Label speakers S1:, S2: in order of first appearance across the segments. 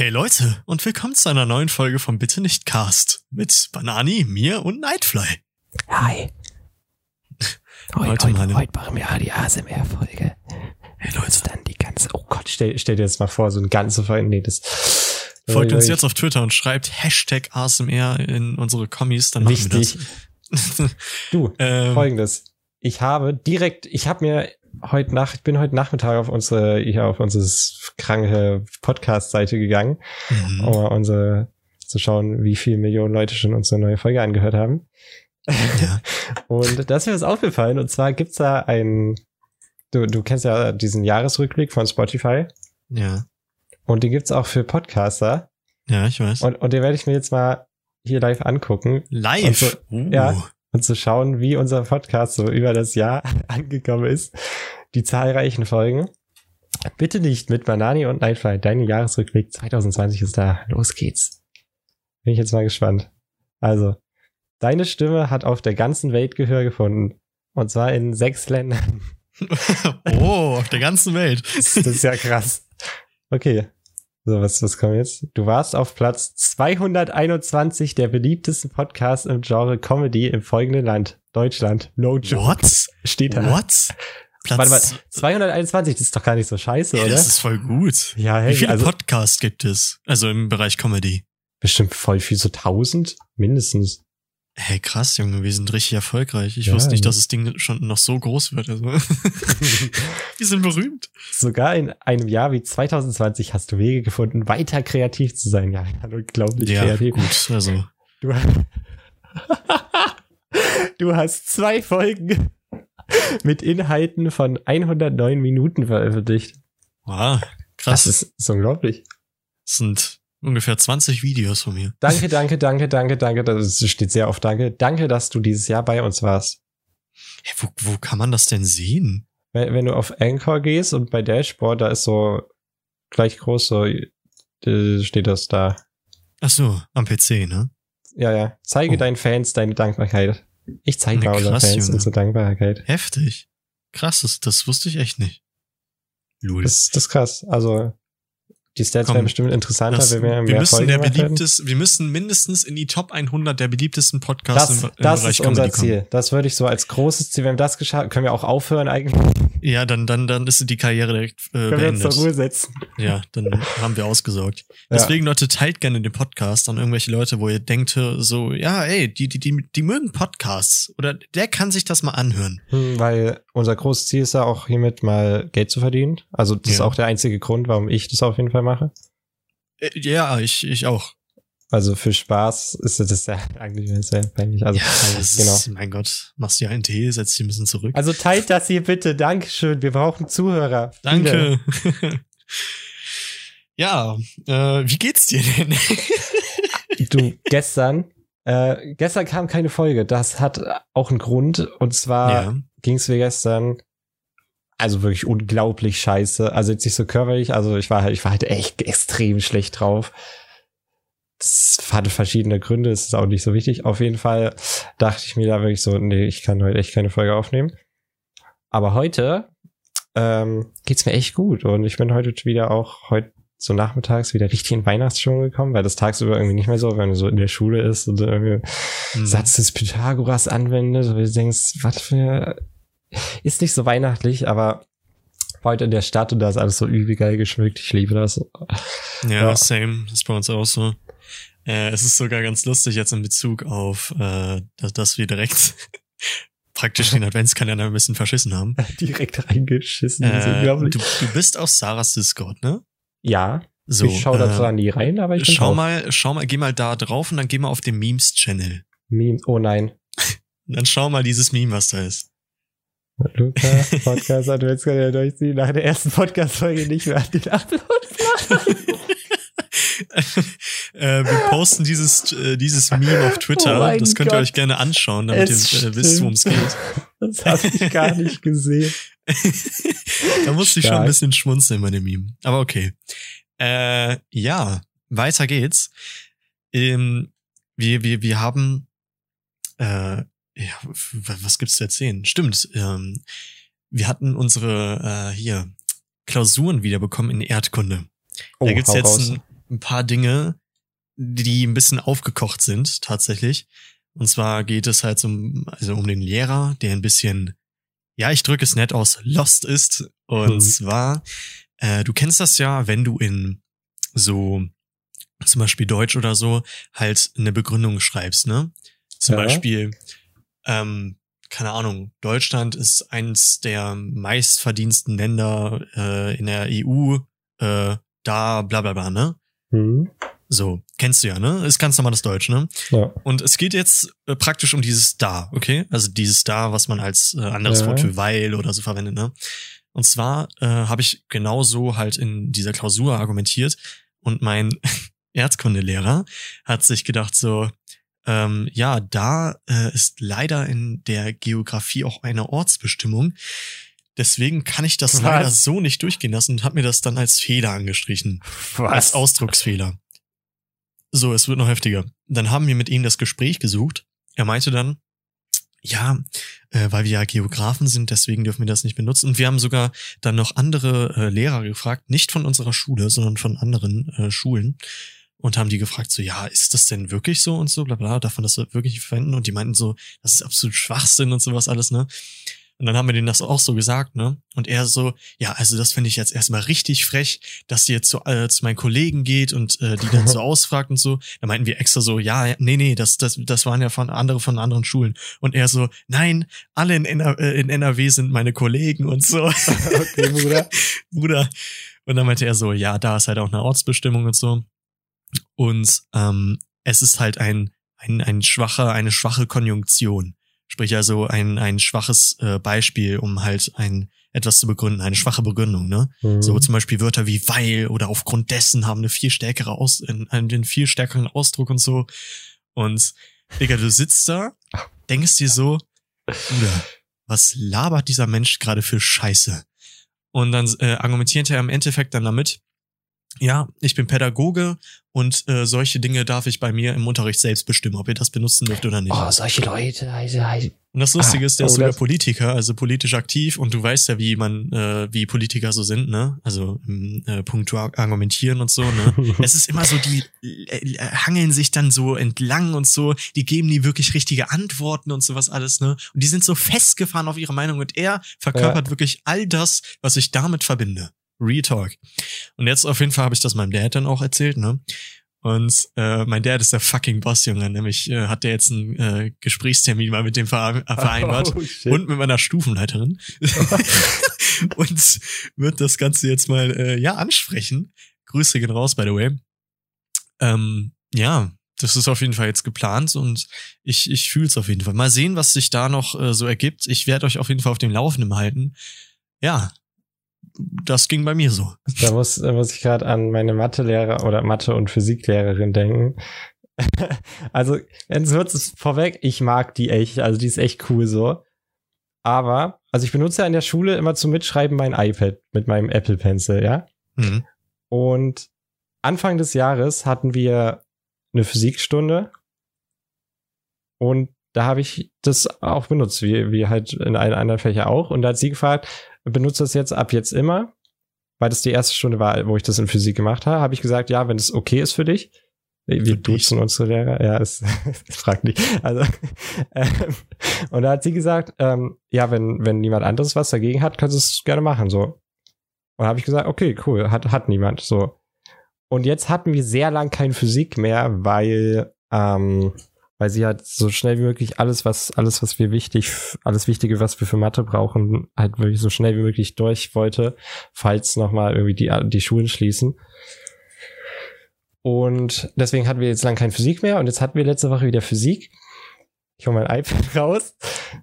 S1: Hey Leute und willkommen zu einer neuen Folge vom Bitte nicht Cast mit Banani, mir und Nightfly.
S2: Hi. Heute,
S1: Heute
S2: heute,
S1: meine-
S2: heute machen wir die ASMR-Folge.
S1: Hey
S2: Leute.
S1: Leute,
S2: Dann die ganze, oh Gott, stell, stell dir das mal vor, so ein ganze Folge, nee, das.
S1: folgt uns jetzt auf Twitter und schreibt Hashtag ASMR in unsere Kommis, dann machen
S2: Wichtig.
S1: wir das.
S2: Du,
S1: ähm,
S2: folgendes. Ich habe direkt, ich habe mir heute Nacht, ich bin heute Nachmittag auf unsere, hier auf unsere kranke Podcast-Seite gegangen,
S1: mhm.
S2: um unsere, zu schauen, wie viele Millionen Leute schon unsere neue Folge angehört haben.
S1: ja.
S2: Und da ist mir was aufgefallen. Und zwar gibt's da einen, du, du kennst ja diesen Jahresrückblick von Spotify.
S1: ja,
S2: Und den gibt's auch für Podcaster.
S1: ja, ich weiß.
S2: Und, und den werde ich mir jetzt mal hier live angucken
S1: Live.
S2: so-
S1: uh.
S2: ja. Und zu schauen, wie unser Podcast so über das Jahr angekommen ist. Die zahlreichen Folgen. Bitte nicht mit Banani und Nightfly. Dein Jahresrückblick 2020 ist da. Los geht's. Bin ich jetzt mal gespannt. Also, deine Stimme hat auf der ganzen Welt Gehör gefunden. Und zwar in sechs Ländern.
S1: oh, auf der ganzen Welt.
S2: Das ist ja krass. Okay. So, was, was kommt jetzt? Du warst auf Platz 221 der beliebtesten Podcasts im Genre Comedy im folgenden Land. Deutschland. No joke.
S1: What?
S2: Steht da.
S1: What? Platz,
S2: Warte mal, 221, das ist doch gar nicht so scheiße,
S1: Ey,
S2: oder?
S1: das ist voll gut.
S2: ja,
S1: Wie
S2: hey,
S1: viele
S2: also
S1: Podcasts gibt es? Also im Bereich Comedy.
S2: bestimmt voll viel, so 1000 mindestens.
S1: Hey, krass, Junge, wir sind richtig erfolgreich. Ich
S2: Ja,
S1: wusste nicht, dass das Ding schon noch so groß wird. Also. wir sind berühmt.
S2: Sogar in einem Jahr wie 2020 hast du Wege gefunden, weiter kreativ zu sein. Ja, unglaublich
S1: Ja,
S2: kreativ.
S1: gut, also.
S2: Du, du hast zwei Folgen mit Inhalten von 109 Minuten veröffentlicht.
S1: Wow, krass.
S2: Das
S1: Das,
S2: ist, ist unglaublich.
S1: sind ungefähr 20 Videos von mir.
S2: Danke, danke, danke, danke, danke. Das steht sehr oft danke. Danke, dass du dieses Jahr bei uns warst.
S1: Hey, wo, wo kann man das denn sehen?
S2: Wenn, wenn du auf Anchor gehst und bei Dashboard, da ist so gleich groß, so äh, steht das da.
S1: Ach so, am PC, ne?
S2: Ja, ja. Zeige
S1: Oh.
S2: deinen Fans deine Dankbarkeit. Ich zeige
S1: Ne,
S2: unseren Fans
S1: Junge.
S2: unsere Dankbarkeit.
S1: Heftig. Krass, das, das wusste ich echt nicht. Lul.
S2: Das, das ist krass. Also, die Stats
S1: Komm,
S2: wären bestimmt interessanter,
S1: Das,
S2: wenn wir
S1: wir müssen
S2: Folgen
S1: der beliebtes, wir müssen mindestens in die Top 100 der beliebtesten Podcasts
S2: Das,
S1: im, im
S2: das
S1: Bereich
S2: ist unser
S1: Comedy kommen.
S2: Ziel. Das würde ich so als großes Ziel, wenn wir das geschafft können wir auch aufhören eigentlich.
S1: Ja, dann, dann, dann ist die Karriere direkt äh,
S2: Können wir uns
S1: beendet.
S2: zur Ruhe setzen.
S1: Ja, dann haben wir ausgesorgt.
S2: Ja.
S1: Deswegen, Leute, teilt gerne den Podcast an irgendwelche Leute, wo ihr denkt, so, ja, ey, die, die, die, die mögen Podcasts. Oder der kann sich das mal anhören.
S2: Hm, Weil unser großes Ziel ist ja auch hiermit mal Geld zu verdienen. Also das ist
S1: Ja.
S2: auch der einzige Grund, warum ich das auf jeden Fall mache.
S1: Äh, ja, ich, ich auch.
S2: Also für Spaß ist das ja eigentlich sehr peinlich. Also
S1: ja, das
S2: genau.
S1: ist, mein Gott, machst dir einen Tee, setz dich ein bisschen zurück.
S2: Also teilt das hier bitte. Dankeschön. Wir brauchen Zuhörer.
S1: Danke. ja, äh, wie geht's dir denn?
S2: Du, gestern, äh, gestern kam keine Folge. Das hat auch einen Grund. Und zwar
S1: ja.
S2: ging es mir gestern also wirklich unglaublich scheiße. Also jetzt nicht so körperlich, also ich war halt, ich war halt echt extrem schlecht drauf. Das hatte verschiedene Gründe, ist auch nicht so wichtig. Auf jeden Fall dachte ich mir da wirklich so, nee, ich kann heute echt keine Folge aufnehmen. Aber heute ähm, geht's mir echt gut und ich bin heute wieder auch heute so nachmittags wieder richtig in Weihnachtsstimmung gekommen, weil das tagsüber irgendwie nicht mehr so, wenn du so in der Schule ist und irgendwie
S1: Hm.
S2: Satz des Pythagoras anwendet, und du denkst, was für ist nicht so weihnachtlich, aber heute in der Stadt und da ist alles so übel geil geschmückt. Ich liebe das.
S1: Ja,
S2: Ja.
S1: same. Das ist bei uns auch so. Äh, es ist sogar ganz lustig jetzt in Bezug auf, äh, dass, dass wir direkt praktisch den Adventskalender ein bisschen verschissen haben.
S2: Direkt reingeschissen. ist
S1: Äh,
S2: unglaublich.
S1: du, du bist auf Sarahs Discord, ne?
S2: ja,
S1: So.
S2: ich schaue da
S1: äh,
S2: zwar nie rein, aber ich
S1: Schau
S2: drauf.
S1: mal, schau mal, geh mal da drauf und dann geh mal auf den Memes-Channel.
S2: Meme. Oh nein.
S1: Dann schau mal dieses Meme, was da ist.
S2: Luca, Podcast Adventskalender durchziehen, nach der ersten Podcast-Folge nicht mehr an den Upload.
S1: äh, wir posten dieses, äh, dieses Meme auf Twitter.
S2: Oh
S1: das könnt ihr
S2: Gott.
S1: euch gerne anschauen, damit
S2: Es
S1: ihr äh, wisst, worum es geht.
S2: Das habe ich gar nicht gesehen.
S1: da musste ich schon ein
S2: Stark.
S1: bisschen schmunzeln bei dem Meme. Aber okay. Äh, ja, weiter geht's. Ähm, wir, wir, wir haben, äh, ja, was gibt's zu erzählen? Stimmt, ähm, wir hatten unsere, äh, hier, Klausuren wiederbekommen in Erdkunde.
S2: Oh,
S1: da gibt's jetzt
S2: raus.
S1: ein, ein paar Dinge, die ein bisschen aufgekocht sind, tatsächlich. Und zwar geht es halt um, also um den Lehrer, der ein bisschen, ja, ich drücke es nett aus, lost ist. Und
S2: Mhm.
S1: zwar, äh, du kennst das ja, wenn du in so, zum Beispiel Deutsch oder so, halt eine Begründung schreibst, ne? Zum
S2: Ja.
S1: Beispiel, ähm, keine Ahnung, Deutschland ist eins der meistverdiensten Länder äh, in der EU, äh, da bla bla bla, ne?
S2: Hm.
S1: So, kennst du ja, ne? Ist ganz normales Deutsch, ne?
S2: Ja.
S1: Und es geht jetzt äh, praktisch um dieses da, okay? Also dieses da, was man als äh, anderes
S2: Ja.
S1: Wort für weil oder so verwendet, ne? Und zwar äh, habe ich genauso halt in dieser Klausur argumentiert und mein Erdkundelehrer hat sich gedacht so, ähm, ja, da äh, ist leider in der Geografie auch eine Ortsbestimmung. Deswegen kann ich das
S2: Was?
S1: leider so nicht durchgehen lassen und hat mir das dann als Fehler angestrichen als Ausdrucksfehler. So, es wird noch heftiger. Dann haben wir mit ihm das Gespräch gesucht. Er meinte dann, ja, äh, weil wir ja Geografen sind, deswegen dürfen wir das nicht benutzen. Und wir haben sogar dann noch andere äh, Lehrer gefragt, nicht von unserer Schule, sondern von anderen äh, Schulen. Und haben die gefragt, so, ja, ist das denn wirklich so und so, bla bla, darf man das wirklich nicht verwenden? Und die meinten so, das ist absolut Schwachsinn und sowas alles, ne? Und dann haben wir denen das auch so gesagt, ne? Und er so, ja, also das finde ich jetzt erstmal richtig frech, dass sie jetzt zu, äh, zu meinen Kollegen geht und äh, die dann so ausfragt und so. Da meinten wir extra so, ja, nee, nee, das, das, das waren ja von andere von anderen Schulen. Und er so, nein, alle in, NR, äh, in NRW sind meine Kollegen und so.
S2: Okay, Bruder.
S1: Bruder. Und dann meinte er so, ja, da ist halt auch eine Ortsbestimmung und so. Und ähm, es ist halt ein, ein, ein schwacher, eine schwache Konjunktion. Sprich also ein, ein schwaches äh, Beispiel, um halt ein etwas zu begründen, eine schwache Begründung, ne?
S2: Hm.
S1: So zum Beispiel Wörter wie weil oder aufgrund dessen haben eine viel stärkere Aus, einen, einen viel stärkeren Ausdruck und so. Und Digga, du sitzt da, denkst dir so, Bruder, was labert dieser Mensch gerade für Scheiße? Und dann äh, argumentiert er im Endeffekt dann damit, ja, ich bin Pädagoge und äh, solche Dinge darf ich bei mir im Unterricht selbst bestimmen, ob ihr das benutzen dürft oder nicht.
S2: Oh, solche Leute. Also, also,
S1: Und das Lustige
S2: Ah,
S1: ist, der ist
S2: oh,
S1: sogar
S2: das-
S1: Politiker, also politisch aktiv und du weißt ja, wie man, äh, wie Politiker so sind, ne? Also im äh, Punkt argumentieren und so, ne? es ist immer so, die äh, hangeln sich dann so entlang und so, die geben nie wirklich richtige Antworten und sowas alles, ne? Und die sind so festgefahren auf ihre Meinung und er verkörpert wirklich all das, was ich damit verbinde. Real Talk. Und jetzt auf jeden Fall habe ich das meinem Dad dann auch erzählt, ne? Und äh, mein Dad ist der fucking Boss, Junge. Nämlich äh, hat der jetzt einen äh, Gesprächstermin mal mit dem Ver äh, vereinbart
S2: Oh,
S1: und mit meiner Stufenleiterin und wird das Ganze jetzt mal äh, ja ansprechen. Grüße gehen raus, by the way. Ähm, ja, das ist auf jeden Fall jetzt geplant und ich, ich fühle es auf jeden Fall. Mal sehen, was sich da noch äh, so ergibt. Ich werde euch auf jeden Fall auf dem Laufenden halten. Ja, das ging bei mir so.
S2: Da muss, da muss ich gerade an meine Mathelehrer oder Mathe- und Physiklehrerin denken. also, jetzt wird es vorweg, ich mag die echt, also die ist echt cool so. Aber, also ich benutze ja in der Schule immer zum Mitschreiben mein iPad mit meinem Apple Pencil, ja.
S1: Mhm.
S2: Und Anfang des Jahres hatten wir eine Physikstunde und da habe ich das auch benutzt, wie, wie halt in allen anderen Fächern auch. Und da hat sie gefragt, benutzt das jetzt ab jetzt immer? Weil das die erste Stunde war, wo ich das in Physik gemacht habe, habe ich gesagt, ja, wenn es okay ist für dich. Wir
S1: Für dich.
S2: duzen unsere Lehrer, ja, es fragt nicht. Also, ähm, und da hat sie gesagt, ähm, ja, wenn, wenn niemand anderes was dagegen hat, kannst du es gerne machen, so. Und habe ich gesagt, okay, cool, hat, hat niemand, so. Und jetzt hatten wir sehr lang kein Physik mehr, weil, ähm, weil sie halt so schnell wie möglich alles, was, alles, was wir wichtig, alles Wichtige, was wir für Mathe brauchen, halt wirklich so schnell wie möglich durch wollte, falls nochmal irgendwie die, die Schulen schließen. Und deswegen hatten wir jetzt lang kein Physik mehr und jetzt hatten wir letzte Woche wieder Physik. Ich hole mein iPad raus,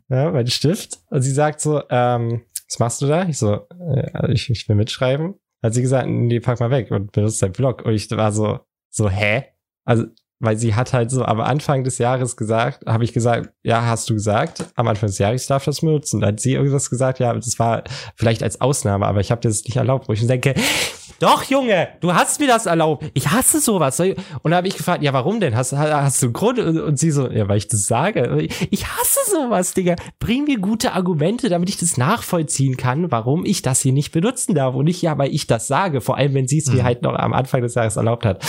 S2: ja, mein Stift und sie sagt so, ähm, was machst du da? Ich so, äh, ich, ich will mitschreiben. Hat sie gesagt, nee, pack mal weg und benutzt dein Blog. Und ich war so, so, hä? Also weil sie hat halt so am Anfang des Jahres gesagt, habe ich gesagt, ja, hast du gesagt, am Anfang des Jahres darf das benutzen. Dann hat sie irgendwas gesagt, ja, das war vielleicht als Ausnahme, aber ich habe das nicht erlaubt, wo ich denke, doch, Junge, du hast mir das erlaubt. Ich hasse sowas. Und da habe ich gefragt, ja, warum denn? Hast, hast du einen Grund? Und sie so, ja, weil ich das sage. Ich hasse sowas, Digga. Bring mir gute Argumente, damit ich das nachvollziehen kann, warum ich das hier nicht benutzen darf. Und nicht, ja, weil ich das sage. Vor allem, wenn sie es mhm. mir halt noch am Anfang des Jahres erlaubt hat.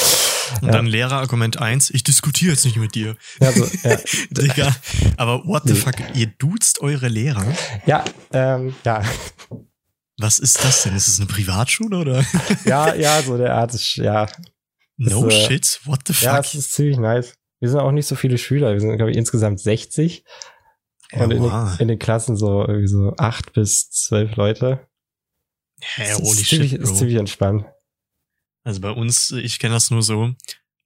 S1: Und ja. dann Lehrerargument eins: ich diskutiere jetzt nicht mit dir. Ja, so, ja. Digga. Aber what the fuck, ihr duzt eure Lehrer?
S2: Ja, ähm, ja.
S1: Was ist das denn? Ist es eine Privatschule oder?
S2: ja, ja, so der Art ist, ja.
S1: No ist, äh, shit, what the fuck? Ja,
S2: das ist ziemlich nice. Wir sind auch nicht so viele Schüler. Wir sind, glaube ich, insgesamt 60. Ja, und in, den, in, den, Klassen so irgendwie so acht bis zwölf Leute.
S1: Hä, holy
S2: ist ziemlich,
S1: shit, Bro.
S2: ist ziemlich entspannt.
S1: Also bei uns, ich kenne das nur so,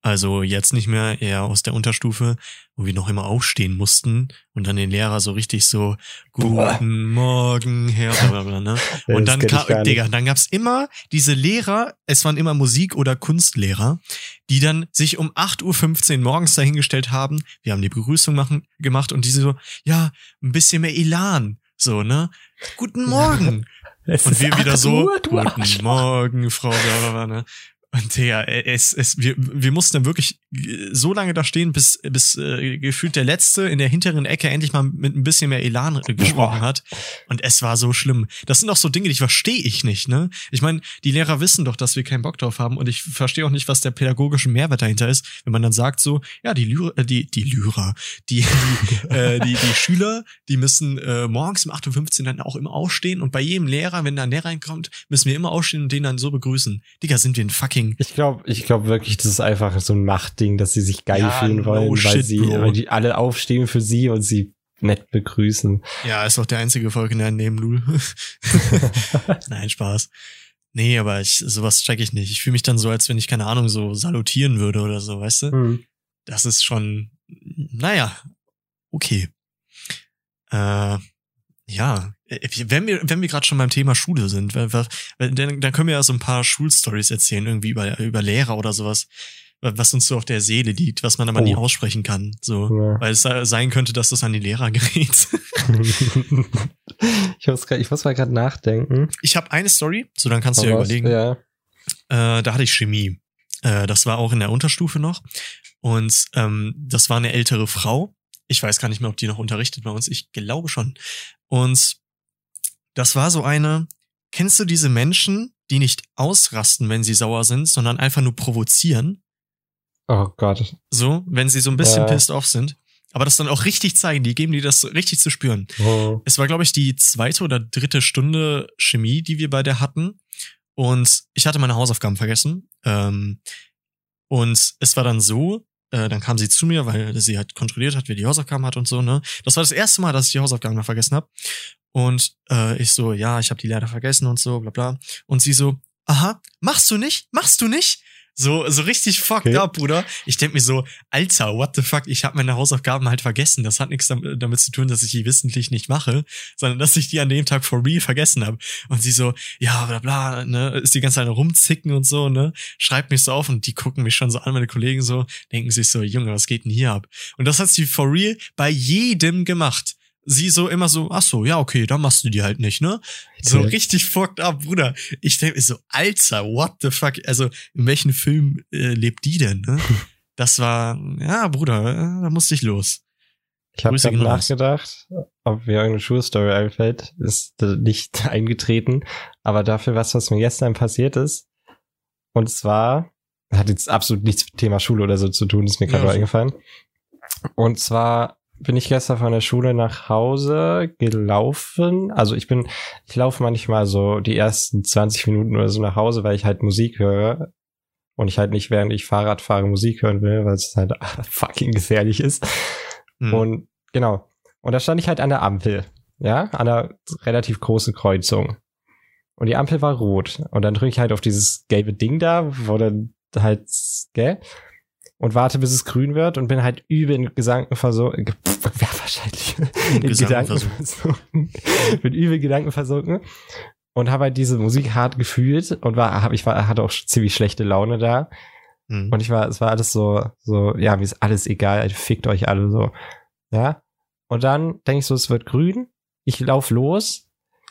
S1: also jetzt nicht mehr, eher aus der Unterstufe, wo wir noch immer aufstehen mussten und dann den Lehrer so richtig so, guten Boah. Morgen, Herr, blablabla, ne? Und dann, kam, Digga, dann gab's immer diese Lehrer, es waren immer Musik- oder Kunstlehrer, die dann sich um 8.15 Uhr morgens dahingestellt haben, wir haben die Begrüßung machen, gemacht und diese so, ja, ein bisschen mehr Elan, so, ne? Guten Morgen. und wir wieder so, Uhr, guten Morgen, Frau, blablabla, ne? Und Digga, es, es, wir, wir mussten dann wirklich so lange da stehen, bis, bis äh, gefühlt der Letzte in der hinteren Ecke endlich mal mit ein bisschen mehr Elan gesprochen hat. Und es war so schlimm. Das sind auch so Dinge, die verstehe ich nicht, ne? Ich meine, die Lehrer wissen doch, dass wir keinen Bock drauf haben und ich verstehe auch nicht, was der pädagogische Mehrwert dahinter ist, wenn man dann sagt so, ja, die Lyra, äh, die, die Lyra, die, die, äh, die, die Schüler, die müssen äh, morgens um 8.15 Uhr dann auch immer aufstehen und bei jedem Lehrer, wenn da ein Lehrer reinkommt, müssen wir immer aufstehen und den dann so begrüßen. Digga, sind wir ein fucking fucking.
S2: Ich glaube, ich glaube wirklich, das ist einfach so ein Machtding, dass sie sich geil ja, fühlen wollen, no weil shit, sie, Bro. weil die alle aufstehen für sie und sie nett begrüßen.
S1: Ja, ist auch der einzige Volk in der Neben Lul. Nein, Spaß. Nee, aber ich, sowas check ich nicht. Ich fühle mich dann so, als wenn ich, keine Ahnung, so salutieren würde oder so, weißt du? Mhm. Das ist schon, naja, okay. Äh, ja, wenn wir, wenn wir gerade schon beim Thema Schule sind, dann, dann können wir ja so ein paar Schulstories erzählen, irgendwie über, über Lehrer oder sowas, was uns so auf der Seele liegt, was man aber oh. nie aussprechen kann. So, ja. weil es sein könnte, dass das an die Lehrer gerät.
S2: ich, muss grad, ich muss mal gerade nachdenken.
S1: Ich habe eine Story, so dann kannst du ja überlegen. Ja. Äh, da hatte ich Chemie. Äh, das war auch in der Unterstufe noch. Und ähm, das war eine ältere Frau. Ich weiß gar nicht mehr, ob die noch unterrichtet bei uns. Ich glaube schon. Und das war so eine, kennst du diese Menschen, die nicht ausrasten, wenn sie sauer sind, sondern einfach nur provozieren?
S2: Oh Gott.
S1: So, wenn sie so ein bisschen äh. pissed off sind. Aber das dann auch richtig zeigen, die geben dir das richtig zu spüren. Oh. Es war, glaube ich, die zweite oder dritte Stunde Chemie, die wir bei der hatten. Und ich hatte meine Hausaufgaben vergessen. Ähm, und es war dann so, äh, dann kam sie zu mir, weil sie halt kontrolliert hat, wer die Hausaufgaben hat und so, ne? Das war das erste Mal, dass ich die Hausaufgaben mal vergessen habe. Und äh, ich so, ja, ich habe die leider vergessen und so, bla bla. Und sie so, aha, machst du nicht? Machst du nicht? So, so richtig fucked okay. up, Bruder. Ich denk mir so, Alter, what the fuck, ich habe meine Hausaufgaben halt vergessen. Das hat nichts damit, damit, zu tun, dass ich die wissentlich nicht mache, sondern dass ich die an dem Tag for real vergessen habe. Und sie so, ja, bla bla, ne, ist die ganze Zeit rumzicken und so, ne, schreibt mich so auf und die gucken mich schon so an, meine Kollegen so, denken sich so, Junge, was geht denn hier ab? Und das hat sie for real bei jedem gemacht sie so immer so, ach so, ja, okay, dann machst du die halt nicht, ne? So okay. richtig fucked up, Bruder. Ich denke mir so, Alter, what the fuck? Also, in welchem Film äh, lebt die denn, ne? Das war, ja, Bruder, äh, da musste ich los.
S2: Ich habe gerade nachgedacht, ob mir irgendeine Schulstory einfällt. Ist nicht eingetreten, aber dafür was, was mir gestern passiert ist. Und zwar, hat jetzt absolut nichts mit Thema Schule oder so zu tun, ist mir gerade ja, eingefallen. Und zwar bin ich gestern von der Schule nach Hause gelaufen. Also ich bin, ich laufe manchmal so die ersten 20 Minuten oder so nach Hause, weil ich halt Musik höre. Und ich halt nicht, während ich Fahrrad fahre, Musik hören will, weil es halt fucking gefährlich ist. Mhm. Und genau. Und da stand ich halt an der Ampel. Ja, an einer relativ großen Kreuzung. Und die Ampel war rot. Und dann drücke ich halt auf dieses gelbe Ding da, wo dann halt, gell? Und warte, bis es grün wird und bin halt übel in Gedanken versunken. Ja, wahrscheinlich. In, in Gedanken versunken. bin übel in Gedanken versunken und habe halt diese Musik hart gefühlt und war, hab, ich war, hatte auch ziemlich schlechte Laune da.
S1: Mhm.
S2: Und ich war, es war alles so, so, ja, mir ist alles egal, fickt euch alle so. Ja. Und dann denke ich so, es wird grün. Ich lauf los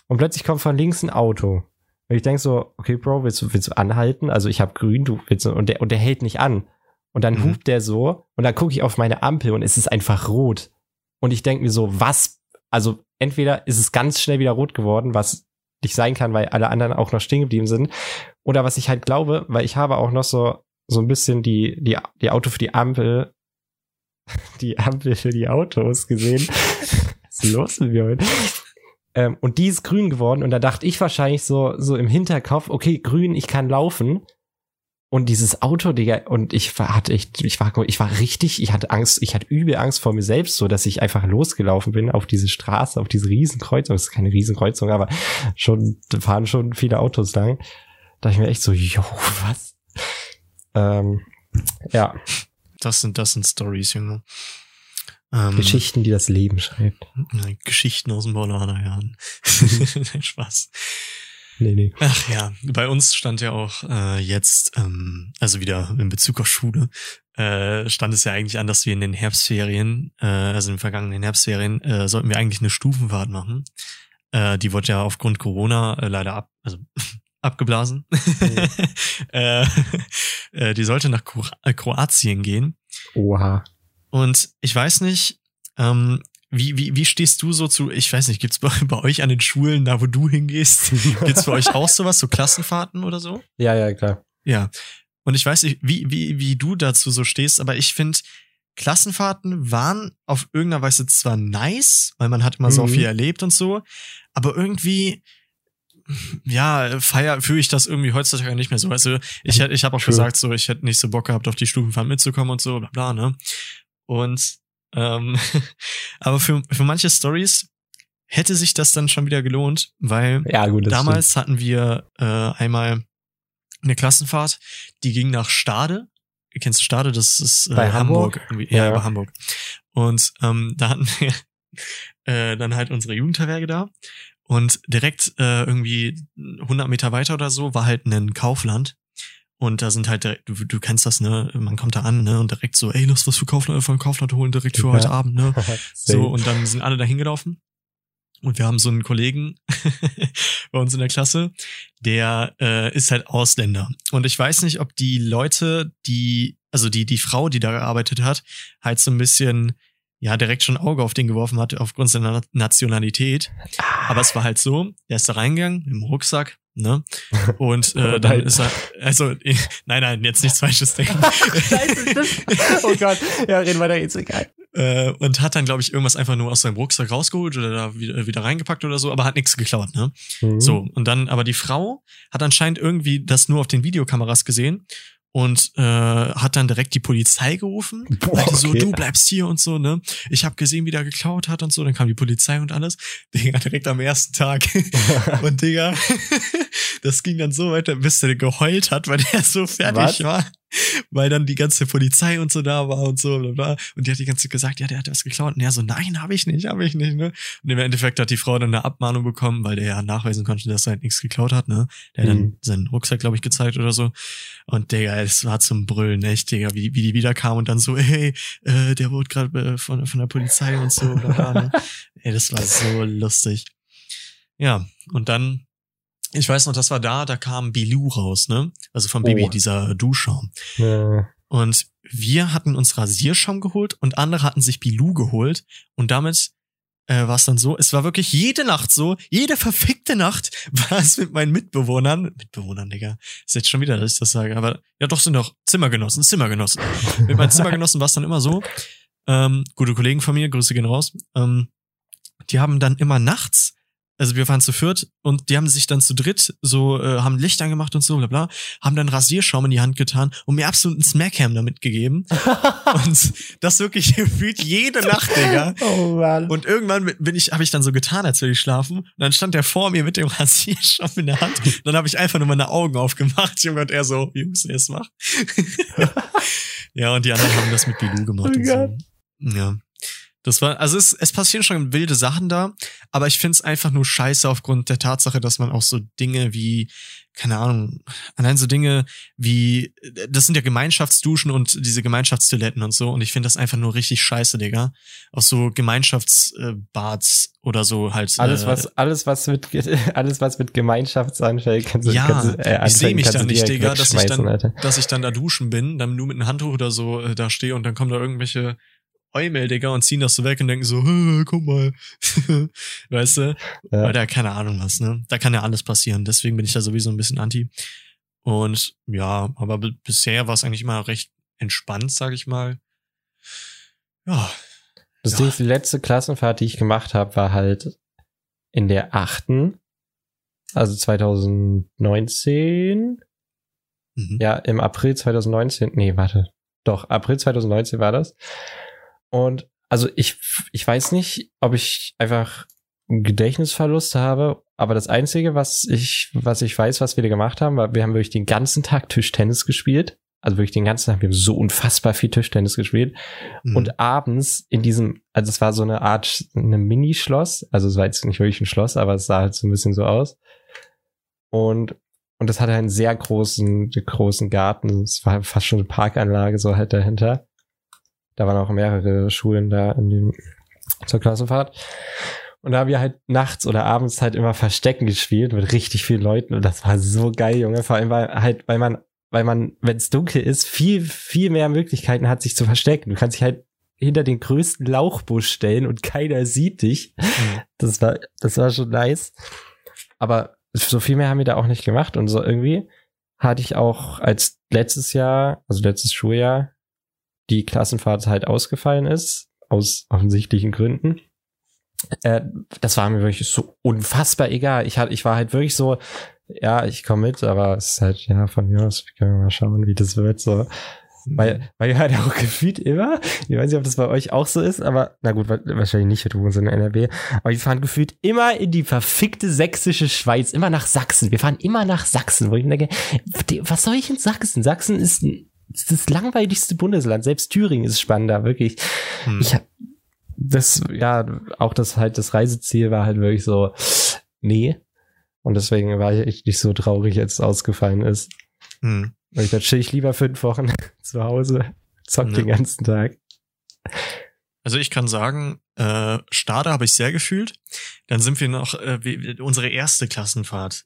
S2: und plötzlich kommt von links ein Auto. Und ich denke so, okay, Bro, willst du, willst du anhalten? Also ich habe grün, du willst du, und der, und der hält nicht an. Und dann
S1: Mhm.
S2: hupt der so und dann gucke ich auf meine Ampel und es ist einfach rot. Und ich denke mir so, was? Also entweder ist es ganz schnell wieder rot geworden, was nicht sein kann, weil alle anderen auch noch stehen geblieben sind. Oder was ich halt glaube, weil ich habe auch noch so, so ein bisschen die, die, die Auto für die Ampel, die Ampel für die Autos gesehen. Was ist los mit mir heute? Ähm, und die ist grün geworden und da dachte ich wahrscheinlich so, so im Hinterkopf, okay, grün, ich kann laufen. Und dieses Auto, Digga, und ich war, hatte echt, ich war, ich war richtig, ich hatte Angst, ich hatte übel Angst vor mir selbst, so dass ich einfach losgelaufen bin auf diese Straße, auf diese Riesenkreuzung. Das ist keine Riesenkreuzung, aber schon, da fahren schon viele Autos lang. Da dachte ich mir echt so, yo, was? Ähm, ja,
S1: Das sind, das sind Stories, Junge. Ähm,
S2: Geschichten, die das Leben schreibt.
S1: Geschichten aus dem Paulanerjahren. Nein, Spaß.
S2: Nee, nee.
S1: Ach ja, bei uns stand ja auch äh, jetzt, ähm, also wieder in Bezug auf Schule, äh, stand es ja eigentlich an, dass wir in den Herbstferien, äh, also in den vergangenen Herbstferien, äh, sollten wir eigentlich eine Stufenfahrt machen. Äh, die wurde ja aufgrund Corona äh, leider ab, also abgeblasen. äh, äh, die sollte nach äh, Kroatien gehen.
S2: Oha.
S1: Und ich weiß nicht, ähm, wie, wie, wie stehst du so zu, ich weiß nicht, gibt's bei, bei euch an den Schulen, da wo du hingehst, gibt's bei euch auch sowas, so Klassenfahrten oder so?
S2: Ja, ja, klar.
S1: Ja. Und ich weiß nicht, wie, wie, wie du dazu so stehst, aber ich finde, Klassenfahrten waren auf irgendeiner Weise zwar nice, weil man hat immer so
S2: Mhm.
S1: viel erlebt und so, aber irgendwie, ja, feier, fühle ich das irgendwie heutzutage nicht mehr so. Also ich, hätt- ich habe auch
S2: True.
S1: gesagt, so, ich hätte nicht so Bock gehabt, auf die Stufenfahrt mitzukommen und so, bla bla, ne? Und ähm, aber für, für manche Stories hätte sich das dann schon wieder gelohnt, weil
S2: Ja, gut,
S1: Damals hatten wir äh, einmal eine Klassenfahrt, die ging nach Stade. Kennst du Stade? Das ist äh,
S2: Bei Hamburg?
S1: Irgendwie. Ja,
S2: Ja.
S1: bei Hamburg. Und ähm, da hatten wir äh, dann halt unsere Jugendherberge da. Und direkt äh, irgendwie 100 Meter weiter oder so war halt ein Kaufland. Und da sind halt, direkt, du, du kennst das, ne? Man kommt da an, ne? Und direkt so, ey, lass was für Kaufland, für ein Kaufland holen, direkt für
S2: Ja.
S1: heute Abend, ne? So, und dann sind alle da hingelaufen. Und wir haben so einen Kollegen bei uns in der Klasse, der äh, ist halt Ausländer. Und ich weiß nicht, ob die Leute, die, also die, die Frau, die da gearbeitet hat, halt so ein bisschen, ja, direkt schon ein Auge auf den geworfen hat, aufgrund seiner Na- Nationalität. Aber es war halt so, der ist da reingegangen, im Rucksack, ne? Und äh, dann
S2: nein.
S1: ist er, also, nein, nein, jetzt nichts Falsches denken.
S2: Oh Gott. Ja, reden weiter, ist egal.
S1: äh, und hat dann, glaube ich, irgendwas einfach nur aus seinem Rucksack rausgeholt oder da wieder, wieder reingepackt oder so, aber hat nichts geklaut, ne?
S2: Mhm.
S1: So, und dann, aber die Frau hat anscheinend irgendwie das nur auf den Videokameras gesehen und äh, hat dann direkt die Polizei gerufen.
S2: Boah,
S1: Meinte so,
S2: okay.
S1: du bleibst hier und so, ne? Ich habe gesehen, wie der geklaut hat und so. Dann kam die Polizei und alles. Digga, direkt am ersten Tag. und Digga, das ging dann so weiter, bis der geheult hat, weil der so fertig
S2: Was?
S1: war. Weil dann die ganze Polizei und so da war und so, bla bla. Und die hat die ganze Zeit gesagt, ja, der hat was geklaut. Und er so, nein, habe ich nicht, habe ich nicht, ne? Und im Endeffekt hat die Frau dann eine Abmahnung bekommen, weil der ja nachweisen konnte, dass er halt nichts geklaut hat, ne? Der hat dann
S2: Mhm.
S1: seinen Rucksack, glaube ich, gezeigt oder so. Und Digga, es war zum Brüllen, echt, Digga, wie, wie die wiederkam und dann so, hey, äh, der wurde gerade äh, von, von der Polizei und so, bla bla, ne? Ey, das war so lustig. Ja, und dann, ich weiß noch, das war da, da kam Bilou raus, ne? Also vom Baby,
S2: Oh.
S1: dieser Duschschaum.
S2: Ja.
S1: Und wir hatten uns Rasierschaum geholt und andere hatten sich Bilou geholt. Und damit äh, war es dann so, es war wirklich jede Nacht so, jede verfickte Nacht war es mit meinen Mitbewohnern, Mitbewohnern, Digga, ist jetzt schon wieder, dass ich das sage, aber ja doch sind doch Zimmergenossen, Zimmergenossen. mit meinen Zimmergenossen war es dann immer so, ähm, gute Kollegen von mir, Grüße gehen raus, ähm, die haben dann immer nachts also wir waren zu viert und die haben sich dann zu dritt so, äh, haben Licht angemacht und so, bla bla, haben dann Rasierschaum in die Hand getan und mir absoluten Smackham damit gegeben. und das wirklich gefühlt jede Nacht, Digga.
S2: oh Mann.
S1: Und irgendwann bin ich, habe ich dann so getan, als würde ich schlafen. Und dann stand der vor mir mit dem Rasierschaum in der Hand. Dann habe ich einfach nur meine Augen aufgemacht, Junge, und er so, wie muss er es machen? ja, und die anderen haben das mit Bilou gemacht
S2: Oh
S1: und so. Ja. Das war, also es, es passieren schon wilde Sachen da, aber ich find's einfach nur scheiße aufgrund der Tatsache, dass man auch so Dinge wie, keine Ahnung, allein so Dinge wie, das sind ja Gemeinschaftsduschen und diese Gemeinschaftstoiletten und so, und ich finde das einfach nur richtig scheiße, Digga. Auch so Gemeinschaftsbads oder so halt.
S2: Alles,
S1: äh,
S2: was, alles, was mit, alles, was mit Gemeinschaftsanfällt, kannst du,
S1: Ja,
S2: kannst äh,
S1: ich seh
S2: anfängen,
S1: mich
S2: kannst
S1: da
S2: du
S1: nicht, Digga, dass ich dann-
S2: Alter.
S1: dass ich dann da duschen bin, dann nur mit einem Handtuch oder so äh, da stehe und dann kommen da irgendwelche Eumel, Digga, und ziehen das so weg und denken so, "Hä, guck mal. weißt du?
S2: Ja.
S1: Oder keine Ahnung was, ne? Da kann ja alles passieren. Deswegen bin ich da sowieso ein bisschen anti. Und ja, aber bisher war es eigentlich immer recht entspannt, sag ich mal. Ja.
S2: Das
S1: Ja.
S2: Ding ist, die letzte Klassenfahrt, die ich gemacht habe, war halt in der achten, also 2019.
S1: Mhm.
S2: Ja, im April 2019. Nee, warte. Doch, April 2019 war das. Und also ich, ich weiß nicht, ob ich einfach einen Gedächtnisverlust habe, aber das Einzige, was ich, was ich weiß, was wir da gemacht haben, war, wir haben wirklich den ganzen Tag Tischtennis gespielt. Also wirklich den ganzen Tag, wir haben so unfassbar viel Tischtennis gespielt.
S1: Mhm.
S2: Und abends in diesem, also es war so eine Art, eine Mini-Schloss, also es war jetzt nicht wirklich ein Schloss, aber es sah halt so ein bisschen so aus. Und, und das hatte einen sehr großen, großen Garten. Es war fast schon eine Parkanlage so halt dahinter. Da waren auch mehrere Schulen da in dem, zur Klassenfahrt. Und da haben wir halt nachts oder abends halt immer Verstecken gespielt mit richtig vielen Leuten und das war so geil, Junge. Vor allem weil halt, weil man, weil man, wenn es dunkel ist, viel, viel mehr Möglichkeiten hat, sich zu verstecken. Du kannst dich halt hinter den größten Lauchbusch stellen und keiner sieht dich.
S1: Mhm.
S2: Das war, das war schon nice. Aber so viel mehr haben wir da auch nicht gemacht und so irgendwie hatte ich auch als letztes Jahr, also letztes Schuljahr, die Klassenfahrt halt ausgefallen ist, aus offensichtlichen Gründen. Äh, das war mir wirklich so unfassbar egal. Ich, hatte, ich war halt wirklich so, ja, ich komme mit, aber es ist halt, ja, von mir aus, wir können mal schauen, wie das wird. So. Weil, weil wir halt auch gefühlt immer, ich weiß nicht, ob das bei euch auch so ist, aber na gut, wa- wahrscheinlich nicht, du wohnst in NRW, aber wir fahren gefühlt immer in die verfickte sächsische Schweiz, immer nach Sachsen. Wir fahren immer nach Sachsen, wo ich mir denke, was soll ich in Sachsen? Sachsen ist ein- ist das langweiligste Bundesland. Selbst Thüringen ist spannender, wirklich.
S1: Mhm.
S2: Ich hab, das, ja, auch das halt, das Reiseziel war halt wirklich so, nee. Und deswegen war ich nicht so traurig, als es ausgefallen ist.
S1: Mhm.
S2: Weil ich dann chill ich lieber fünf Wochen zu Hause, zock
S1: Ja.
S2: den ganzen Tag.
S1: Also ich kann sagen, äh, Stade habe ich sehr gefühlt. Dann sind wir noch, äh, wie, unsere erste Klassenfahrt.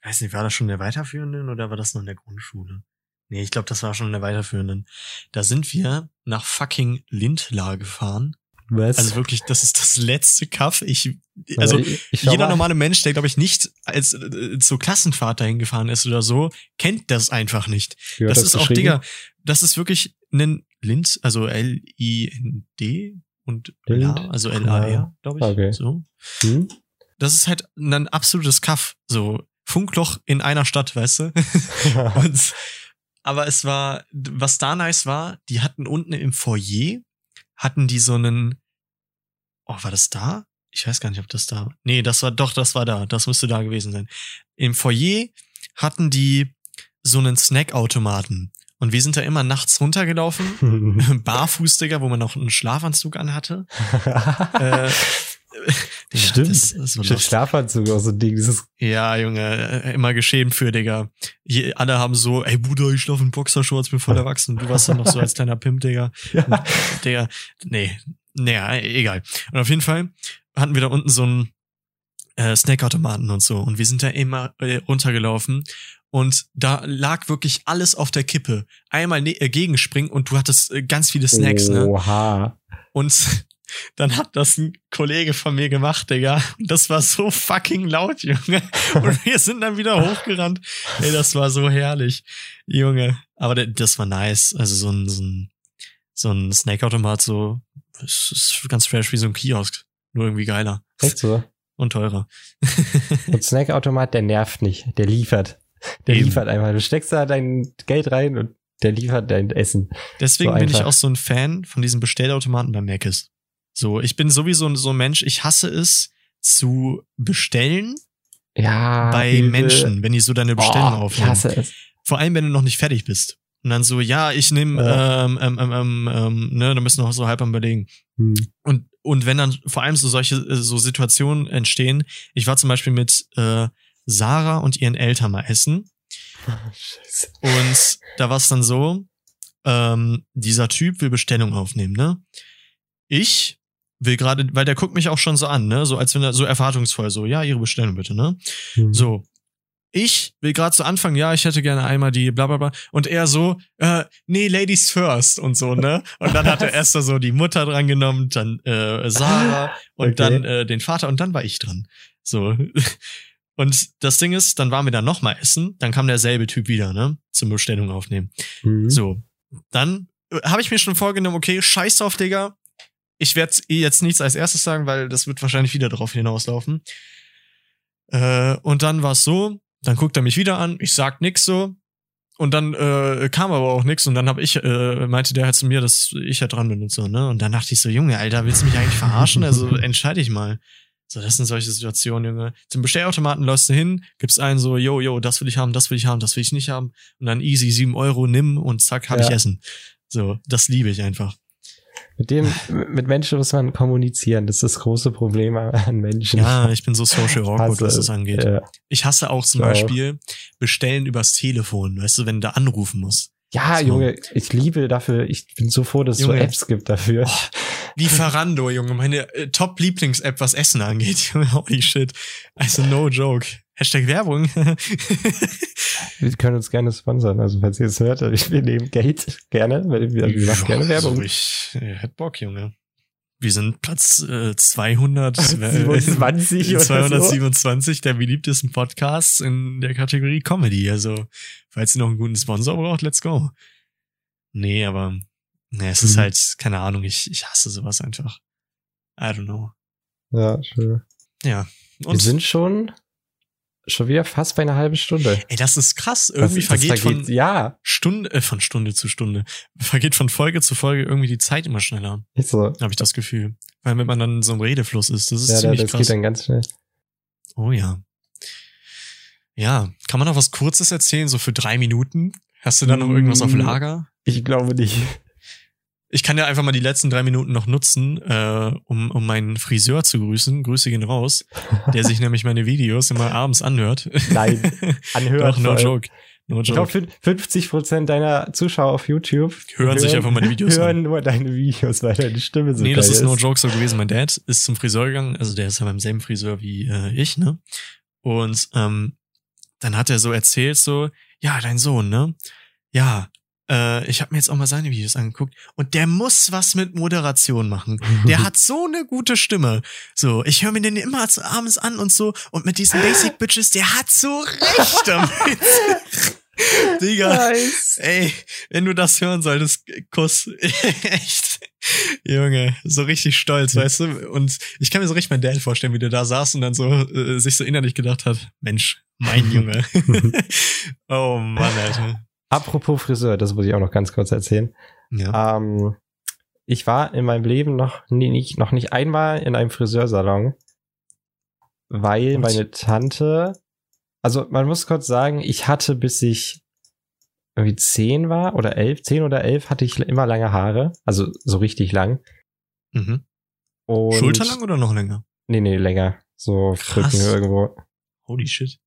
S1: Ich weiß nicht, war das schon in der weiterführenden oder war das noch in der Grundschule? Nee, ich glaube, das war schon in der weiterführenden. Da sind wir nach fucking Lindlar gefahren.
S2: Was?
S1: Also wirklich, das ist das letzte Kaff. Ich, also
S2: ich, ich
S1: jeder
S2: mal.
S1: normale Mensch, der glaube ich nicht als äh, zur Klassenfahrt dahin gefahren ist oder so, kennt das einfach nicht.
S2: Wie wird
S1: das ist auch? Digga, das ist wirklich ein Linz, also L-I-N-D und
S2: Lind?
S1: La, also L-A-R, glaube ich.
S2: Okay.
S1: So.
S2: Hm?
S1: Das ist halt ein absolutes Kaff, so Funkloch in einer Stadt, weißt du? Und, aber es war, was da nice war, die hatten unten im Foyer, hatten die so einen, oh, war das da? Ich weiß gar nicht, ob das da, nee, das war, doch, das war da, das müsste da gewesen sein. Im Foyer hatten die so einen Snackautomaten. Und wir sind da immer nachts runtergelaufen, barfuß, Digga, wo man noch einen Schlafanzug anhatte. Äh,
S2: Stimmt.
S1: Das, das
S2: Stimmt,
S1: lustig.
S2: Schlafanzug auch so ein Ding.
S1: Ja, Junge, äh, immer geschämt für, Digga. Je, alle haben so, ey Bruder, ich schlafe in Boxershorts, bin voll erwachsen. Du warst dann noch so als kleiner Pimp, Digga.
S2: ja.
S1: Digga, nee, naja, egal. Und auf jeden Fall hatten wir da unten so einen äh, Snackautomaten und so. Und wir sind da immer äh, runtergelaufen. Und da lag wirklich alles auf der Kippe. Einmal ne äh, gegenspringen und du hattest äh, ganz viele Snacks, ne?
S2: Oha.
S1: Und dann hat das ein Kollege von mir gemacht, Digga. Und das war so fucking laut, Junge. Und wir sind dann wieder hochgerannt. Ey, das war so herrlich, Junge. Aber das war nice. Also so ein, so ein, so ein Snackautomat, so, es ist ganz fresh wie so ein Kiosk. Nur irgendwie geiler
S2: Echt so.
S1: und teurer.
S2: Und Snackautomat, der nervt nicht. Der liefert. Der
S1: Eben.
S2: liefert einfach. Du steckst da dein Geld rein und der liefert dein Essen.
S1: Deswegen
S2: So
S1: bin ich auch so ein Fan von diesen Bestellautomaten bei Mc's. So, ich bin sowieso so ein Mensch, ich hasse es zu bestellen
S2: Ja.
S1: bei
S2: übel.
S1: Menschen, wenn die so deine Bestellung
S2: oh, Ich
S1: aufnehmen.
S2: hasse es.
S1: Vor allem, wenn du noch nicht fertig bist. Und dann so, ja, ich nehme,
S2: Ja.
S1: ähm, ähm, ähm, ähm, ähm, ne, da müssen noch so halb am überlegen.
S2: Hm.
S1: Und, und wenn dann vor allem so solche äh, so Situationen entstehen, ich war zum Beispiel mit äh, Sarah und ihren Eltern mal essen
S2: Scheiße.
S1: und da war es dann so, ähm, dieser Typ will Bestellung aufnehmen, ne? Ich will gerade, weil der guckt mich auch schon so an, ne? So als wenn er so erwartungsvoll so, ja, ihre Bestellung bitte, ne?
S2: Hm.
S1: So. Ich will gerade zu Anfang, ja, ich hätte gerne einmal die bla bla bla. Und er so, äh, nee, Ladies first und so, ne? Und dann hat er erst so die Mutter dran genommen, dann äh, Sarah und
S2: Okay.
S1: dann äh, den Vater und dann war ich dran. So. Und das Ding ist, dann waren wir dann nochmal essen, dann kam derselbe Typ wieder, ne? Zum Bestellung aufnehmen.
S2: Hm.
S1: So. Dann äh, habe ich mir schon vorgenommen, okay, scheiß drauf, Digga. Ich werde jetzt nichts als erstes sagen, weil das wird wahrscheinlich wieder darauf hinauslaufen. Äh, und dann war es so, dann guckt er mich wieder an, ich sag nix so. Und dann äh, kam aber auch nix und dann hab ich, äh, meinte der halt zu mir, dass ich ja dran bin und so, ne? Und dann dachte ich so, Junge, Alter, willst du mich eigentlich verarschen? Also entscheide ich mal. So, das sind solche Situationen, Junge. Zum Bestellautomaten läufst du hin, gibst einen so, yo, yo, das will ich haben, das will ich haben, das will ich nicht haben. Und dann easy, sieben Euro, nimm und zack, hab
S2: Ja.
S1: ich Essen. So, das liebe ich einfach.
S2: Mit dem, mit Menschen muss man kommunizieren. Das ist das große Problem an Menschen.
S1: Ja, ich bin so social awkward, was das angeht.
S2: Ja,
S1: Ich hasse auch zum
S2: Ich auch.
S1: Beispiel bestellen übers Telefon, weißt du, wenn du da anrufen musst.
S2: ja
S1: So.
S2: Junge, ich liebe dafür, ich bin so froh, dass es so
S1: Junge.
S2: Apps gibt dafür.
S1: Lieferando, Junge, meine äh, Top-Lieblings-App, was Essen angeht. Junge, Holy shit. Also no joke. Hashtag Werbung.
S2: Wir können uns gerne sponsern. Also, falls ihr es hört, wir nehmen Geld gerne. weil Wir, wir machen gerne
S1: Ja,
S2: Werbung.
S1: So, ich äh, hätte Bock, Junge. Wir sind Platz äh, 200, äh,
S2: 27 oder so.
S1: 227 der beliebtesten Podcasts in der Kategorie Comedy. Also, falls ihr noch einen guten Sponsor braucht, let's go. Nee, aber nee, es ist
S2: Mhm.
S1: halt, keine Ahnung, ich, ich hasse sowas einfach. I don't know.
S2: Ja, schön.
S1: Ja.
S2: Wir
S1: Und
S2: sind schon, schon wieder fast bei einer halben Stunde.
S1: ey, das ist krass. Irgendwie
S2: Das- das
S1: vergeht, von
S2: Ja,
S1: Stunde, äh, von Stunde zu Stunde. Vergeht von Folge zu Folge irgendwie die Zeit immer schneller.
S2: ist so.
S1: habe ich das Gefühl. Weil wenn man dann in so einem Redefluss ist, das ist
S2: Ja,
S1: ziemlich
S2: das
S1: krass.
S2: geht dann ganz schnell.
S1: oh ja. Ja, kann man noch was Kurzes erzählen, so für drei Minuten? Hast du da noch irgendwas auf
S2: Mm.
S1: Lager?
S2: Ich glaube nicht.
S1: Ich kann ja einfach mal die letzten drei Minuten noch nutzen, äh, um, um meinen Friseur zu grüßen. Grüße gehen raus. Der sich nämlich meine Videos immer abends anhört.
S2: Nein, anhört.
S1: Doch, no joke. No
S2: Ich
S1: joke.
S2: glaube, 50 Prozent deiner Zuschauer auf YouTube
S1: Hören sich einfach meine Videos an.
S2: hören nur deine Videos, weil deine Stimme so
S1: nee, das ist
S2: ist.
S1: no joke so gewesen. Mein Dad ist zum Friseur gegangen, also der ist ja beim selben Friseur wie äh, ich, ne? Und ähm, dann hat er so erzählt, so, ja, dein Sohn, ne? Ja, äh, ich habe mir jetzt auch mal seine Videos angeguckt und der muss was mit Moderation machen. Der hat so eine gute Stimme. So, ich höre mir den immer zu abends an und so und mit diesen Basic Bitches, der hat so recht damit. Digga.
S2: Nice.
S1: Ey, wenn du das hören solltest, Kuss. Echt. Junge, so richtig stolz, weißt du? Und ich kann mir so richtig meinen Dad vorstellen, wie der da saß und dann so äh, sich so innerlich gedacht hat, Mensch, mein Junge. oh Mann, Alter.
S2: Apropos Friseur, das muss ich auch noch ganz kurz erzählen.
S1: Ja.
S2: Ähm, ich war in meinem Leben noch nicht, noch nicht einmal in einem Friseursalon, weil
S1: Und?
S2: meine Tante, also man muss kurz sagen, ich hatte bis ich irgendwie zehn war oder elf, zehn oder elf hatte ich immer lange Haare, also so richtig lang.
S1: Mhm.
S2: Und
S1: Schulterlang oder noch länger?
S2: Nee, nee, länger. So
S1: Krass.
S2: Rücken irgendwo.
S1: Holy shit.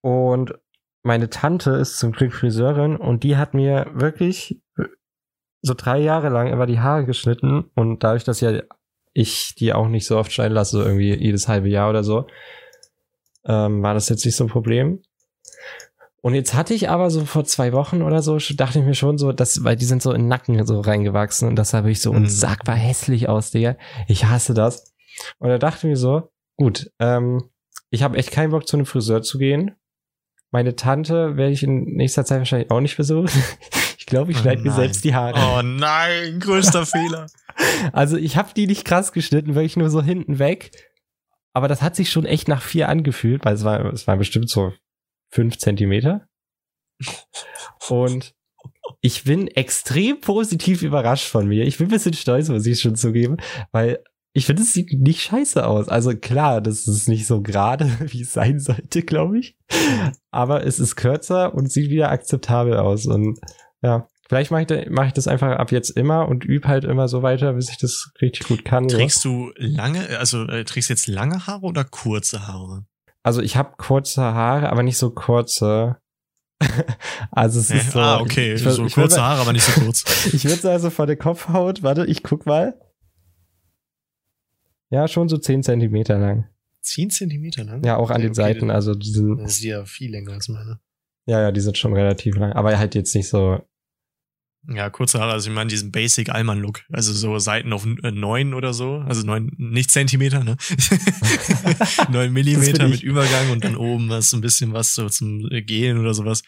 S2: Und meine Tante ist zum Glück Friseurin und die hat mir wirklich so drei Jahre lang immer die Haare geschnitten und dadurch, dass ja ich die auch nicht so oft schneiden lasse, so irgendwie jedes halbe Jahr oder so, ähm, war das jetzt nicht so ein Problem. Und jetzt hatte ich aber so vor zwei Wochen oder so, dachte ich mir schon so, dass, weil die sind so in den Nacken so reingewachsen und das habe ich so
S1: Mhm.
S2: unsagbar hässlich aus, Digga. Ich hasse das. Und da dachte ich mir so, gut, ähm, ich habe echt keinen Bock zu einem Friseur zu gehen. Meine Tante werde ich in nächster Zeit wahrscheinlich auch nicht besuchen. Ich glaube, ich
S1: Oh
S2: schneide mir
S1: nein.
S2: selbst die Haare.
S1: Oh nein, größter Fehler.
S2: Also ich habe die nicht krass geschnitten, wirklich nur so hinten weg. Aber das hat sich schon echt nach vier angefühlt, weil es war, es waren bestimmt so fünf Zentimeter. Und ich bin extrem positiv überrascht von mir. Ich bin ein bisschen stolz, muss ich schon zugeben, weil ich finde, es sieht nicht scheiße aus. Also klar, das ist nicht so gerade, wie es sein sollte, glaube ich. Aber es ist kürzer und sieht wieder akzeptabel aus. Und ja, vielleicht mache ich, mach ich das einfach ab jetzt immer und übe halt immer so weiter, bis ich das richtig gut kann.
S1: Trägst du lange, also äh, trägst du jetzt lange Haare oder kurze Haare?
S2: Also ich habe kurze Haare, aber nicht so kurze. also es ist so.
S1: Ah, okay.
S2: Ich,
S1: ich, so
S2: ich
S1: kurze Haare, aber nicht so kurz.
S2: ich würde also von der Kopfhaut, warte, ich guck mal. Ja, schon so 10 Zentimeter lang.
S1: 10 Zentimeter lang?
S2: Ja, auch an
S1: Okay,
S2: den Seiten,
S1: das-
S2: also die sind,
S1: Das ist ja viel länger als meine.
S2: ja, ja, die sind schon relativ lang, aber halt jetzt nicht so,
S1: Ja, kurze Haare, also ich meine diesen Basic Allmann Look, also so Seiten auf äh, neun oder so, also neun, nicht Zentimeter, ne? neun Millimeter mit. Übergang und dann oben was, ein bisschen was so zum Gehen oder sowas.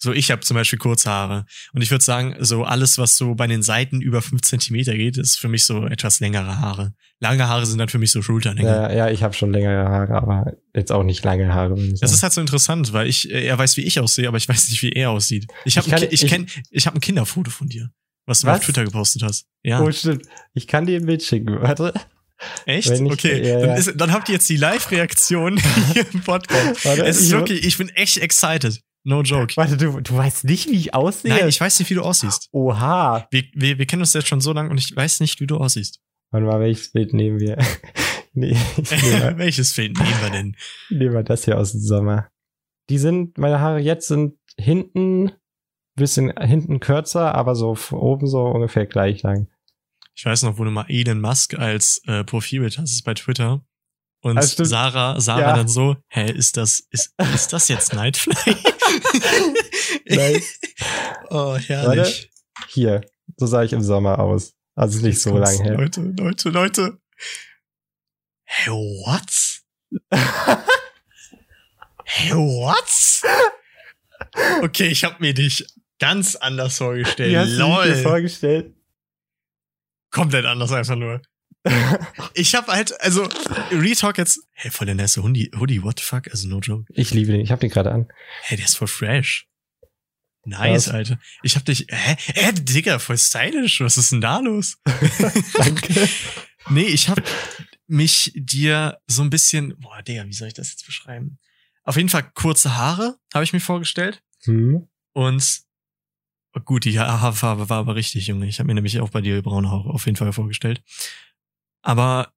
S1: So, ich habe zum Beispiel kurze Haare und ich würde sagen, so alles, was so bei den Seiten über fünf Zentimeter geht, ist für mich so etwas längere Haare. Lange Haare sind dann für mich so Schulterlänge.
S2: ja, ja, ich habe schon längere Haare, aber jetzt auch nicht lange Haare.
S1: Das ist halt so interessant, weil ich, äh, er weiß, wie ich aussehe, aber ich weiß nicht, wie er aussieht. Ich habe
S2: Ich
S1: ich, ich, kenn, ich hab ein Kinderfoto von dir, was du mal auf
S2: Was?
S1: Twitter gepostet hast. Ja.
S2: Oh, stimmt. Ich kann dir ein Bild schicken, warte.
S1: Echt?
S2: Ich-
S1: okay.
S2: ja,
S1: dann,
S2: ja.
S1: ist, dann habt ihr jetzt die Live-Reaktion hier im Podcast.
S2: Warte,
S1: Es ist
S2: ich-
S1: wirklich, ich bin echt excited. No joke.
S2: Warte, du, du weißt nicht, wie ich aussehe?
S1: Nein, ich weiß nicht, wie du aussiehst.
S2: Oha.
S1: Wir, wir, wir kennen uns jetzt schon so lange und ich weiß nicht, wie du aussiehst.
S2: Warte mal, welches Bild nehmen wir? nee, nehme
S1: Welches Film nehmen wir denn?
S2: nehmen mal das hier aus dem Sommer. Die sind, meine Haare jetzt sind hinten, bisschen hinten kürzer, aber so oben so ungefähr gleich lang.
S1: Ich weiß noch, wo du mal Elon Musk als äh, Profilbild hast, ist bei Twitter. Und
S2: stimmt.
S1: Sarah, Sarah
S2: Ja.
S1: dann so, hä, ist das, ist, ist das jetzt Nightfly?
S2: Nein.
S1: oh, herrlich.
S2: Hier, so sah ich im Sommer aus. Also nicht so
S1: Kommt's.
S2: lang her.
S1: Leute, Leute, Leute. Hey, what? Hey, what? Okay, ich habe mir dich ganz anders vorgestellt.
S2: Wie hast du
S1: Lol.
S2: dir vorgestellt?
S1: Komplett anders einfach nur. Ich habe halt, also, Retalk jetzt, hey, voll der nice Hoodie, Hoodie, what the fuck? Also, no joke.
S2: Ich liebe den, ich hab den gerade an.
S1: Hey, der ist voll fresh. Nice,
S2: Was?
S1: Alter. Ich hab dich, hä? Hä, Digga, voll stylisch. Was ist denn da los?
S2: Danke.
S1: Nee, ich hab mich dir so ein bisschen, boah, Digga, wie soll ich das jetzt beschreiben? Auf jeden Fall kurze Haare, habe ich mir vorgestellt.
S2: Hm?
S1: Und oh gut, die Haarfarbe war aber richtig, Junge. Ich habe mir nämlich auch bei dir braune Haare auf jeden Fall vorgestellt. Aber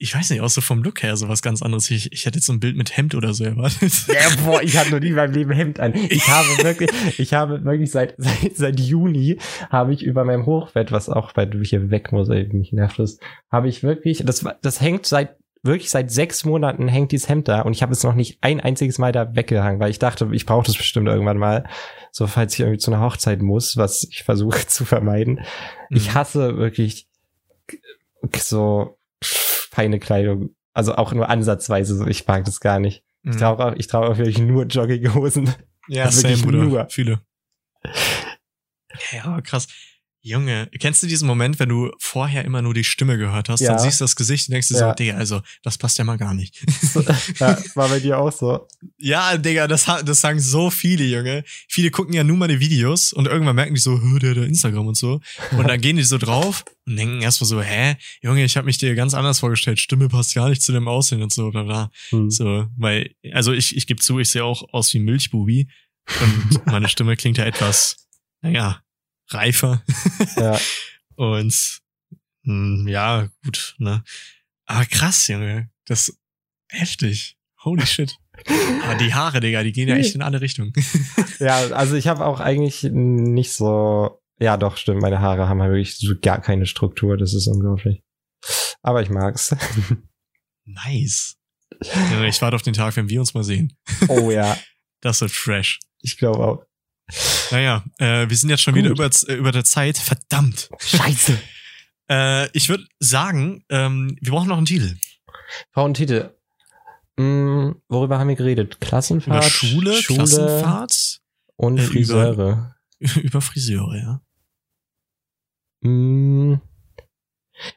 S1: ich weiß nicht, auch so vom Look her so was ganz anderes. Ich, ich hätte jetzt so ein Bild mit Hemd oder so erwartet.
S2: Ja, boah, ich habe noch nie in meinem Leben Hemd an. Ich habe wirklich, ich habe wirklich seit, seit, seit Juni habe ich über meinem Hochbett, was auch bei du hier weg muss, mich nervt das, habe ich wirklich, das, das hängt seit, wirklich seit sechs Monaten hängt dieses Hemd da und ich habe es noch nicht ein einziges Mal da weggehangen, weil ich dachte, ich brauche das bestimmt irgendwann mal, so falls ich irgendwie zu einer Hochzeit muss, was ich versuche zu vermeiden. Ich
S1: Mhm.
S2: hasse wirklich so feine Kleidung, also auch nur ansatzweise, so. ich mag das gar nicht. Ich
S1: Mhm.
S2: trage auch, ich trage auch wirklich nur Jogginghosen.
S1: Ja,
S2: Also
S1: same,
S2: wirklich
S1: Bruder.
S2: nur.
S1: Fühle. Ja, krass. Junge, kennst du diesen Moment, wenn du vorher immer nur die Stimme gehört hast,
S2: Ja.
S1: dann siehst du das Gesicht und denkst dir
S2: Ja.
S1: so, Digga, also, das passt ja mal gar nicht.
S2: ja, war bei dir auch so.
S1: Ja, Digga, das, das sagen so viele, Junge. Viele gucken ja nur meine Videos und irgendwann merken die so, der, der Instagram und so. Und dann gehen die so drauf und denken erstmal so, hä, Junge, ich habe mich dir ganz anders vorgestellt. Stimme passt gar nicht zu dem Aussehen und so, bla bla.
S2: Hm.
S1: So, weil, also ich, ich gebe zu, ich sehe auch aus wie ein Milchbubi. Und meine Stimme klingt ja etwas, naja, reifer.
S2: Ja.
S1: Und mh, ja, gut, ne? Aber krass, Junge. Das heftig. Holy shit. Aber die Haare, Digga, die gehen ja echt in alle Richtungen.
S2: ja, also ich habe auch eigentlich nicht so. Ja, doch, stimmt. Meine Haare haben halt wirklich so gar keine Struktur. Das ist unglaublich. Aber ich mag's.
S1: nice. Ich warte auf den Tag, wenn wir uns mal sehen.
S2: Oh ja,
S1: Das wird fresh.
S2: ich glaube auch.
S1: Naja, äh, wir sind jetzt schon wieder
S2: Gut.
S1: über, äh, über der Zeit. Verdammt.
S2: Scheiße.
S1: Äh, ich würde sagen, ähm, wir brauchen noch einen Titel.
S2: Frauentitel. Hm, worüber haben wir geredet? Klassenfahrt,
S1: Über Schule, Klassenfahrt,
S2: und
S1: äh, über-
S2: Friseure.
S1: über Friseure, ja.
S2: Mm.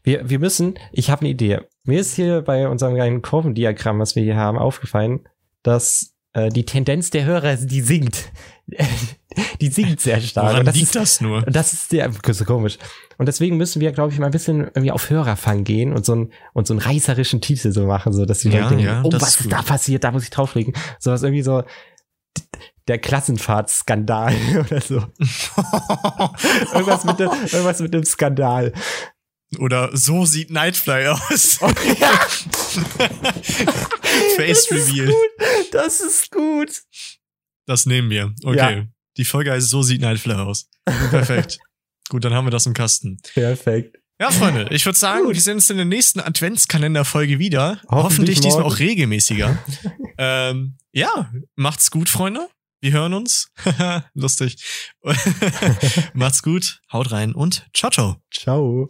S2: Wir, wir müssen, ich habe eine Idee. Mir ist hier bei unserem kleinen Kurvendiagramm, was wir hier haben, aufgefallen, dass äh, die Tendenz der Hörer, die sinkt. die singt sehr stark.
S1: Woran
S2: und das
S1: liegt
S2: ist,
S1: das nur?
S2: das ist sehr so komisch. Und deswegen müssen wir, glaube ich, mal ein bisschen irgendwie auf Hörerfang gehen und so, ein, und so einen reißerischen Titel so machen, so dass die
S1: Ja,
S2: Leute denken,
S1: ja,
S2: oh, was
S1: ist
S2: ist da passiert, da muss ich drauflegen. So was irgendwie so der Klassenfahrtskandal oder so. Irgendwas mit, dem, irgendwas mit dem Skandal.
S1: Oder so sieht Nightfly aus.
S2: ja,
S1: Face
S2: das ist
S1: Reveal.
S2: gut. Das ist gut.
S1: Das nehmen wir. Okay.
S2: Ja.
S1: Die Folge heißt So sieht Nightfly aus. Perfekt. Gut, dann haben wir das im Kasten.
S2: Perfekt.
S1: Ja, Freunde, ich würde sagen,
S2: Gut.
S1: wir sehen uns in der nächsten Adventskalenderfolge wieder.
S2: Hoffentlich
S1: Hoffentlich, diesmal auch regelmäßiger. ähm, ja, macht's gut, Freunde. Wir hören uns. Lustig. macht's gut, haut rein und ciao, ciao.
S2: Ciao.